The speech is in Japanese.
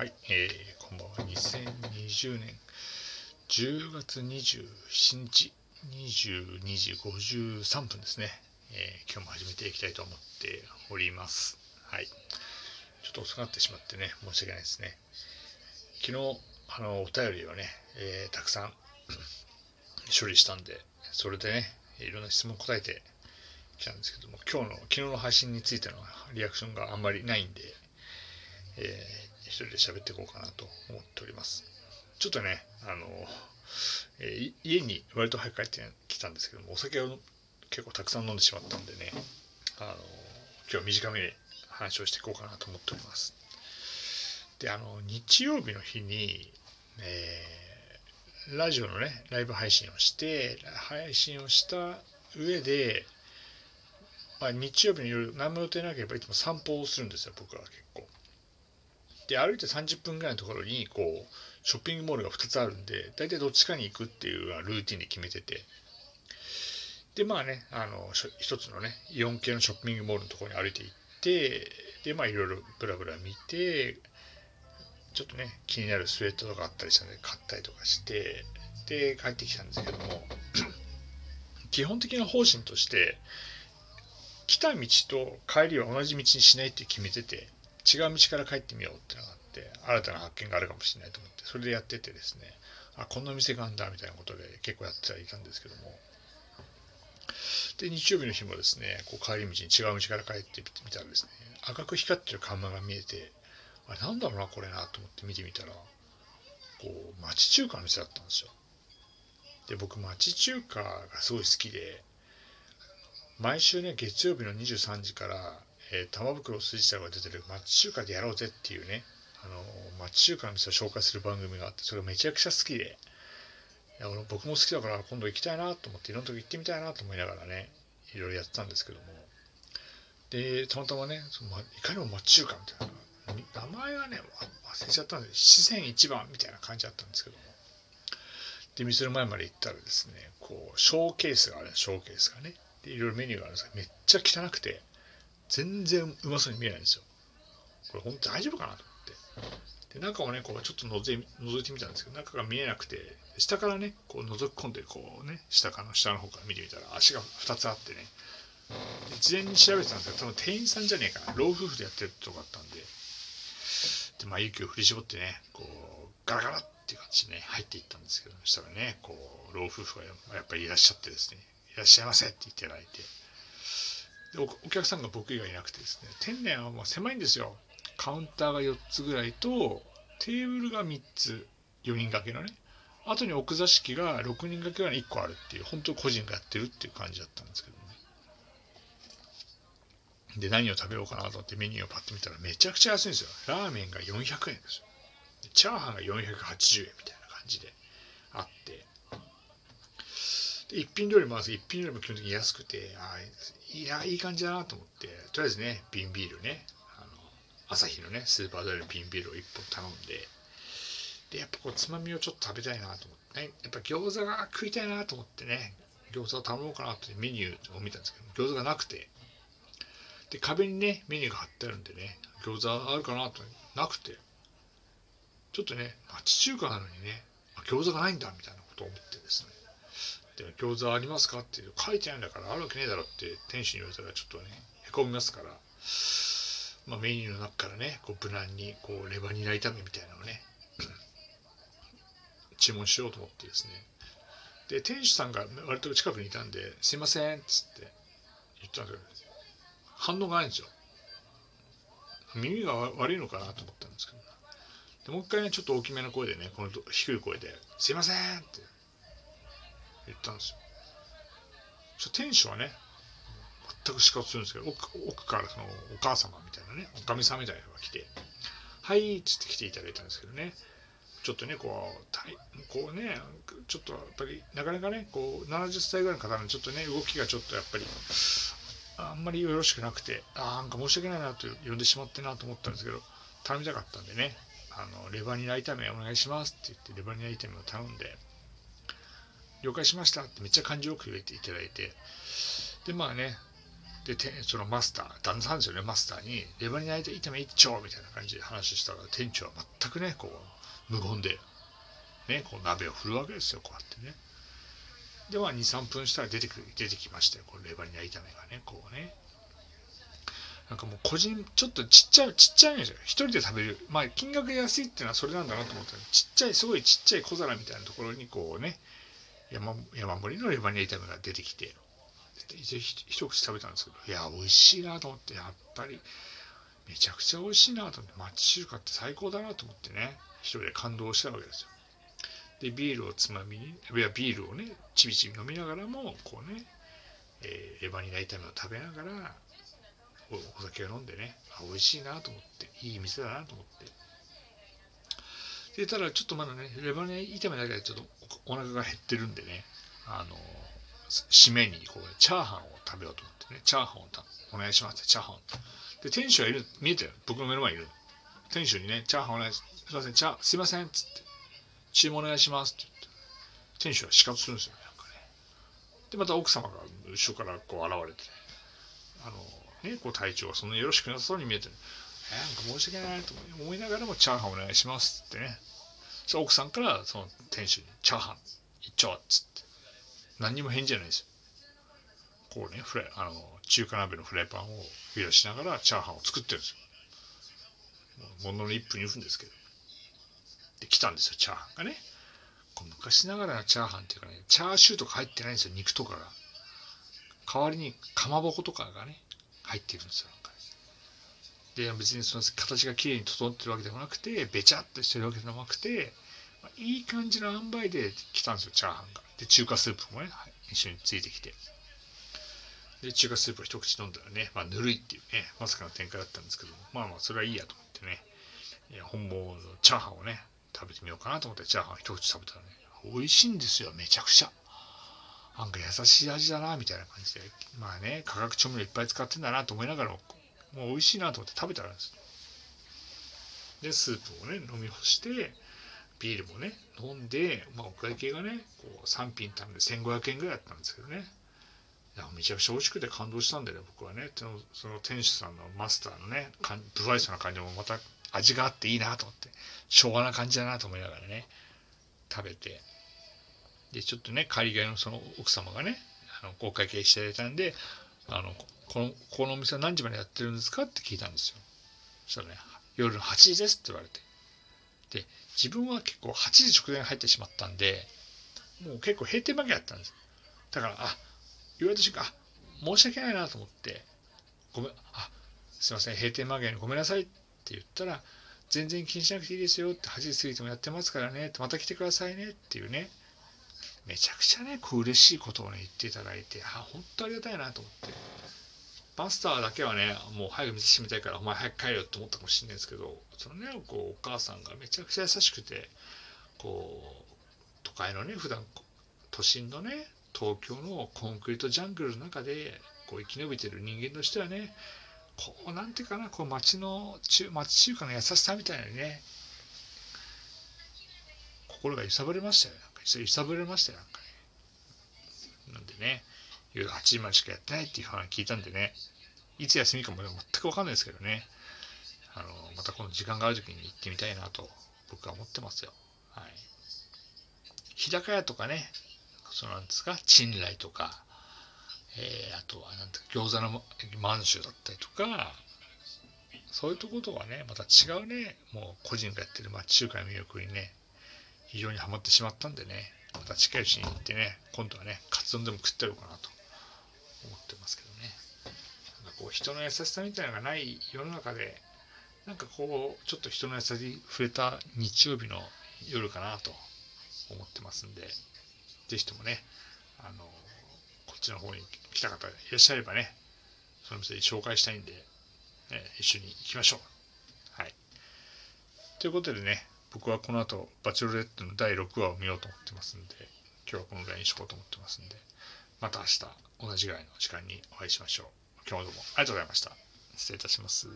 はい、えー、こんばんは。2020年10月27日22時53分ですね。えー、今日も始めていきたいと思っております。はい。ちょっと遅くなってしまってね、申し訳ないですね。昨日、あの、お便りをね、えー、たくさん 処理したんで、それでね、いろんな質問答えてきたんですけども、今日の、昨日の配信についてのリアクションがあんまりないんで、えー、一人で喋っていこうかなと思っております。ちょっとね、あの、えー、家に割と早く帰ってきたんですけども、お酒を結構たくさん飲んでしまったんでね、あの、今日短めに話をしていこうかなと思っております。で、あの、日曜日の日に、えー、ラジオのね、ライブ配信をして、配信をした上で、まあ、日曜日の夜、何も予定なければいつも散歩をするんですよ、僕は結構。で歩いて30分ぐらいのところにこうショッピングモールが2つあるんで大体どっちかに行くっていうルーティンで決めてて。でまあねあの一つのねイオン系のショッピングモールのところに歩いて行ってでまあいろいろブラブラ見てちょっとね気になるスウェットとかあったりしたので買ったりとかしてで帰ってきたんですけども。基本的な方針として来た道と帰りは同じ道にしないって決めてて。違う道から帰ってみようってのがあって新たな発見があるかもしれないと思ってそれでやっててですねあこんな店があるんだみたいなことで結構やってはいたんですけども。で日曜日の日もですねこう帰り道に違う道から帰ってみたらですね赤く光ってる看板が見えてあれなんだろうなこれなと思って見てみたらこう町中華の店だったんですよ。で僕町中華がすごい好きで毎週ね月曜日の23時からえー、玉袋筋太郎が出てる町中華でやろうぜっていうね、あの町中華の店を紹介する番組があって、それがめちゃくちゃ好きで、いや俺僕も好きだから今度行きたいなと思って、いろんなとこ行ってみたいなと思いながらね、いろいろやってたんですけども、で、たまたまね、そのいかにも町中華みたいな、名前はね、忘れちゃったんで、四川一番みたいな感じだったんですけども、で、店の前まで行ったらですね、こう、ショーケースがあるショーケースがね、で、いろいろメニューがあるんですけど、めっちゃ汚くて、全然うまそうに見えないんですよ。これ本当大丈夫かなと思って。で、中をね、こうちょっと覗い覗いてみたんですけど、中が見えなくて、下からね、こう覗き込んで、こうね、下からの下の方から見てみたら足が2つあってね、事前に調べてたんですけど、多分店員さんじゃねえかな、老夫婦でやってるとこだったんで、で、まあ、勇気を振り絞ってね、こう、ガラガラっていう感じでね、入っていったんですけど、そしたらね、こう、老夫婦がやっぱりいらっしゃってですね、いらっしゃいませって言っていただいて、でお客さんが僕以外いなくてですね。店内はもう狭いんですよ。カウンターが4つぐらいとテーブルが3つ。4人掛けのね。後に奥座敷が6人掛けが1個あるっていう本当個人がやってるっていう感じだったんですけどね。で何を食べようかなと思ってメニューをパッと見たらめちゃくちゃ安いんですよ。ラーメンが400円ですよ。チャーハンが480円みたいな感じであって。一品料理もあるんです一品料理も基本的に安くてあいやいい感じだなと思ってとりあえずね瓶ビールねあの朝日のねスーパードライの瓶ビールを1本頼んででやっぱこうつまみをちょっと食べたいなと思ってねやっぱ餃子が食いたいなと思ってね餃子を頼もうかなってメニューを見たんですけど餃子がなくてで壁にねメニューが貼ってあるんでね餃子あるかなとなくてちょっとね町中華なのにね餃子がないんだみたいなことを思ってですねって餃子ありますかって書いてないんだからあるわけねえだろって店主に言われたらちょっとねへこみますから、まあ、メニューの中からねこう無難にこうレバニラ炒めみたいなのをね 注文しようと思ってですね。で店主さんが割と近くにいたんで「すいません」っつって言ったんですけど反応がないんですよ。耳が悪いのかなと思ったんですけど。でもう一回ねちょっと大きめの声でねこの低い声で「すいません」って言ったんですよ。そ店主はね、全く死活するんですけど、奥からそのお母様みたいなね、おかみさんみたいなのが来て、はいっつって来ていただいたんですけどね、ちょっとね、こう、たいこうね、ちょっとやっぱり、なかなかね、こう、70歳ぐらいの方なんで、ちょっとね、動きがちょっとやっぱり、あんまりよろしくなくて、ああ、なんか申し訳ないなと呼んでしまってなと思ったんですけど、頼みたかったんでね、あの、レバニラ炒めお願いしますって言って、レバニラ炒めを頼んで、了解しましたってめっちゃ感情よく言えていただいて、で、まあね、でそのマスター旦那さんですよね。マスターにレバニラ炒め一丁みたいな感じで話したら店長は全くねこう無言でねこう鍋を振るわけですよ。こうやってね。では23分したら出てくる出てきましたよ。これレバニラ炒めがねこうね。なんかもう個人ちょっとちっちゃいちっちゃいんですよ。一人で食べる。まあ金額が安いっていうのはそれなんだなと思った。らちっちゃいすごいちっちゃい小皿みたいなところにこうね山山盛りのレバニラ炒めが出てきて一口食べたんですけどいや美味しいなと思ってやっぱりめちゃくちゃ美味しいなと思って町中華って最高だなと思ってね一人で感動したわけですよ。でビールをつまみにいやビールをねちびちび飲みながらもこうね、えー、レバニラ炒めを食べながらお酒を飲んでねあ美味しいなと思っていい店だなと思って。でただちょっとまだねレバニラ炒めだけでちょっとお腹が減ってるんでねあの締めにこうチャーハンを食べようと思ってねチャーハンをお願いしますってチャーハン。で店主はいる見えてる？僕の目の前にいる店主にねチャーハンお願いします。すいませんチャすいませんっつって。注文お願いしますって言って。店主は死活するんですよねなんかね。でまた奥様が後ろからこう現れてね。あのねこう隊長はそんなよろしくなさそうに見えてるえー、なんか申し訳ないと思いながらもチャーハンお願いしますってね。そ奥さんからその店主にチャーハン一丁っつって。何にも返事じゃないですよ。こうねフライあの中華鍋のフライパンを揺らしながらチャーハンを作ってるんですよ。ものの1分2分ですけど。で来たんですよチャーハンがね。こう昔ながらのチャーハンっていうかねチャーシューとか入ってないんですよ肉とかが。代わりにかまぼことかがね入ってるんですよ。で別にその形がきれいに整ってるわけでもなくてべちゃっとしてるわけでもなくて、まあ、いい感じの塩梅で来たんですよチャーハンが。で中華スープもね一緒についてきて。で中華スープを一口飲んだらね、まあ、ぬるいっていうねまさかの展開だったんですけどまあまあそれはいいやと思ってね。いや本物のチャーハンをね食べてみようかなと思ってチャーハン一口食べたらね美味しいんですよめちゃくちゃ。なんか優しい味だなみたいな感じで。まあね化学調味料いっぱい使ってんだなと思いながらももう美味しいなと思って食べたらですでスープをね飲み干してビールもね飲んで、まあ、お会計がねこう3品頼んで1500円ぐらいだったんですけどね。いやめちゃくちゃ美味しくて感動したんでね僕はね。その店主さんのマスターのね不愛想な感じもまた味があっていいなと思って昭和な感じだなと思いながらね食べて。でちょっとね帰りがいのその奥様がねあのお会計していただいたんであのこのこのお店は何時までやってるんですかって聞いたんですよ。そしたらね夜の8時ですって言われて。で自分は結構8時直前入ってしまったんでもう結構閉店間際だったんです。だからあ言われた瞬間あ申し訳ないなと思ってごめんあすいません閉店間際にごめんなさいって言ったら全然気にしなくていいですよって8時過ぎてもやってますからねまた来てくださいねっていうねめちゃくちゃねこう嬉しいことをね言っていただいてあ本当ありがたいなと思って。マスターだけはねもう早く店閉めたいからお前早く帰れよって思ったかもしれないですけどそのねこうお母さんがめちゃくちゃ優しくてこう都会のね普段都心のね東京のコンクリートジャングルの中でこう生き延びてる人間としてはねこうなんていうかなこう町の中町中華の優しさみたいなね心が揺さぶれましたよ。なんか揺さぶれましたよなんかね。なんでね夜8時までしかやってないっていう話聞いたんでね。いつ休みかも全く分かんないですけどね。あのまたこの時間がある時に行ってみたいなと僕は思ってますよ。はい、日高屋とかねそのなんですか陳来とか、えー、あとはなんて餃子の満州だったりとかそういうとことはねまた違うねもう個人がやってる町中華の魅力にね非常にはまってしまったんでねまた近いうちに行ってね今度はねカツ丼でも食ってやろうかなと。思ってますけどね。なんかこう人の優しさみたいなのがない世の中でなんかこうちょっと人の優しさに触れた日曜日の夜かなと思ってますんで是非ともねあのこっちの方に来た方いらっしゃればねその店に紹介したいんで、ね、一緒に行きましょう。はい。ということでね僕はこの後バチェロレッドの第6話を見ようと思ってますんで今日はこのぐらいにしようと思ってますんでまた明日同じぐらいの時間にお会いしましょう。今日もどうもありがとうございました。失礼いたします。